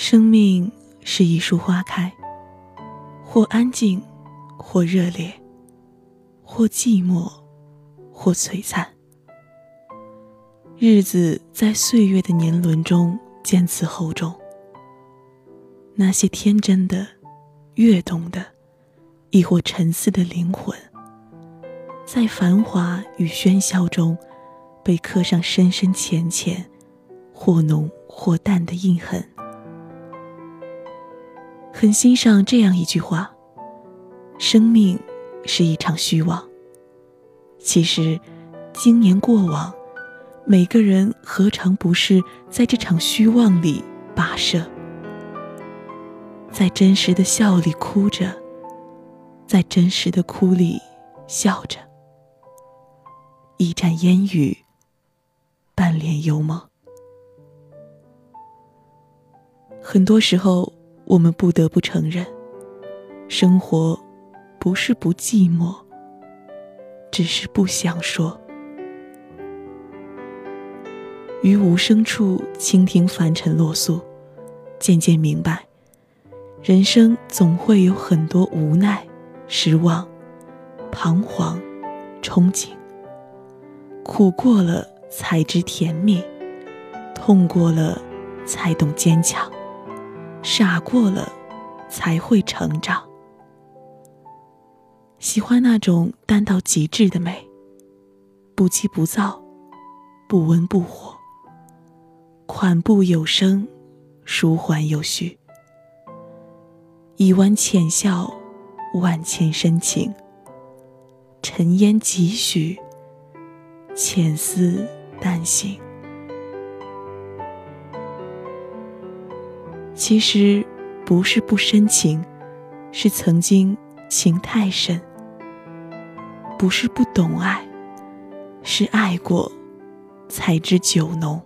生命是一束花开，或安静，或热烈，或寂寞，或璀璨。日子在岁月的年轮中渐次厚重。那些天真的、跃动的，亦或沉思的灵魂，在繁华与喧嚣中，被刻上深深浅浅、或浓或淡的印痕。很欣赏这样一句话：“生命是一场虚妄。”其实，经年过往，每个人何尝不是在这场虚妄里跋涉？在真实的笑里哭着，在真实的哭里笑着。一盏烟雨，半帘幽梦。很多时候，我们不得不承认，生活不是不寂寞，只是不想说。于无声处倾听凡尘落素，渐渐明白。人生总会有很多无奈、失望、彷徨、憧憬。苦过了才知甜蜜，痛过了才懂坚强，傻过了才会成长。喜欢那种淡到极致的美，不急不躁，不温不火，款步有声，舒缓有序。一弯浅笑，万千深情。尘烟几许，浅思淡醒。其实不是不深情，是曾经情太深；不是不懂爱，是爱过才知酒浓。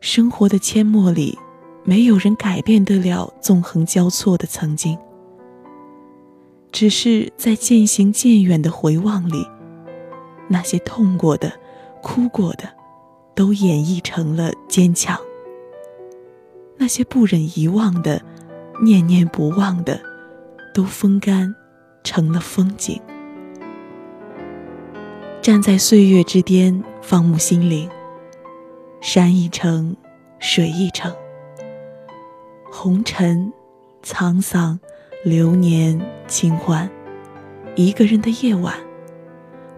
生活的阡陌里。没有人改变得了纵横交错的曾经，只是在渐行渐远的回望里，那些痛过的、哭过的，都演绎成了坚强；那些不忍遗忘的、念念不忘的，都风干成了风景。站在岁月之巅，放牧心灵，山一程，水一程。红尘，沧桑，流年，清欢，一个人的夜晚，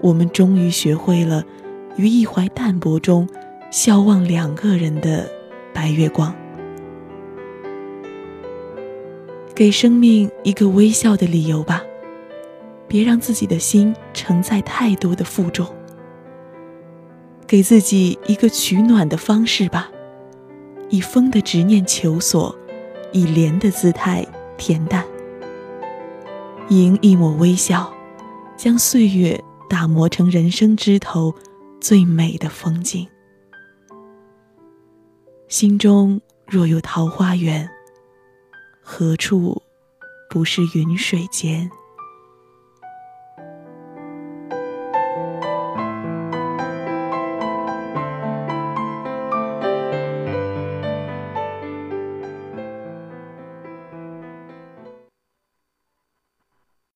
我们终于学会了，于一怀淡泊中，笑望两个人的白月光。给生命一个微笑的理由吧，别让自己的心承载太多的负重。给自己一个取暖的方式吧，以风的执念求索。以莲的姿态恬淡，迎一抹微笑，将岁月打磨成人生枝头最美的风景。心中若有桃花源，何处不是云水间？